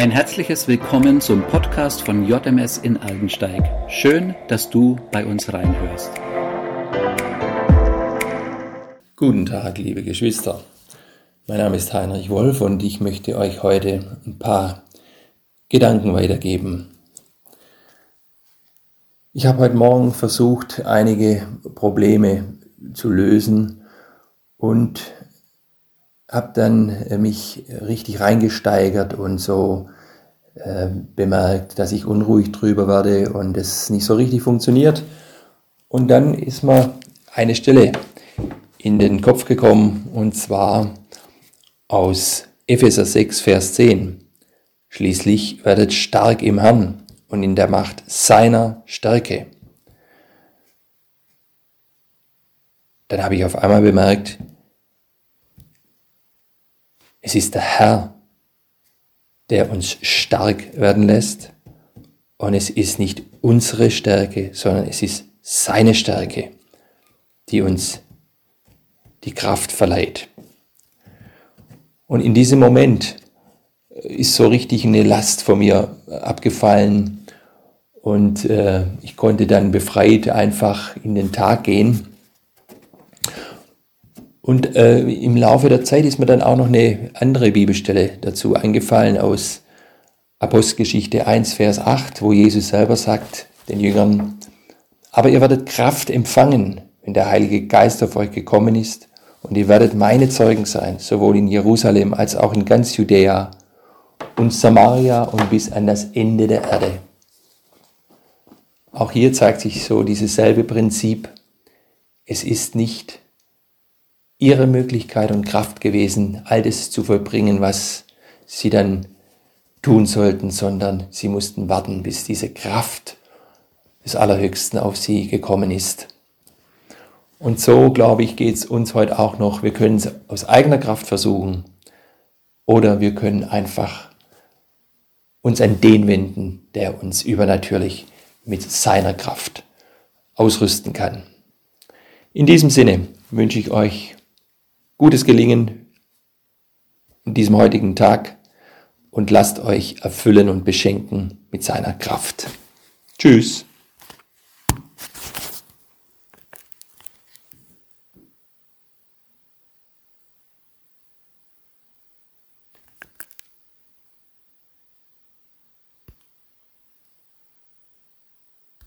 Ein herzliches Willkommen zum Podcast von JMS in Aldensteig. Schön, dass du bei uns reinhörst. Guten Tag, liebe Geschwister. Mein Name ist Heinrich Wolf und ich möchte euch heute ein paar Gedanken weitergeben. Ich habe heute Morgen versucht, einige Probleme zu lösen und habe dann äh, mich richtig reingesteigert und so äh, bemerkt, dass ich unruhig drüber werde und es nicht so richtig funktioniert. Und dann ist mir eine Stelle in den Kopf gekommen und zwar aus Epheser 6, Vers 10. Schließlich werdet stark im Herrn und in der Macht seiner Stärke. Dann habe ich auf einmal bemerkt, es ist der Herr, der uns stark werden lässt. Und es ist nicht unsere Stärke, sondern es ist seine Stärke, die uns die Kraft verleiht. Und in diesem Moment ist so richtig eine Last von mir abgefallen und äh, ich konnte dann befreit einfach in den Tag gehen und äh, im Laufe der Zeit ist mir dann auch noch eine andere Bibelstelle dazu eingefallen aus Apostelgeschichte 1, Vers 8, wo Jesus selber sagt den Jüngern, aber ihr werdet Kraft empfangen, wenn der Heilige Geist auf euch gekommen ist, und ihr werdet meine Zeugen sein, sowohl in Jerusalem als auch in ganz Judäa und Samaria und bis an das Ende der Erde. Auch hier zeigt sich so dieses selbe Prinzip. Es ist nicht ihre Möglichkeit und Kraft gewesen, all das zu vollbringen, was sie dann tun sollten, sondern sie mussten warten, bis diese Kraft des Allerhöchsten auf sie gekommen ist. Und so, glaube ich, geht es uns heute auch noch. Wir können es aus eigener Kraft versuchen oder wir können einfach uns an den wenden, der uns übernatürlich mit seiner Kraft ausrüsten kann. In diesem Sinne wünsche ich euch gutes Gelingen in diesem heutigen Tag und lasst euch erfüllen und beschenken mit seiner Kraft. Tschüss.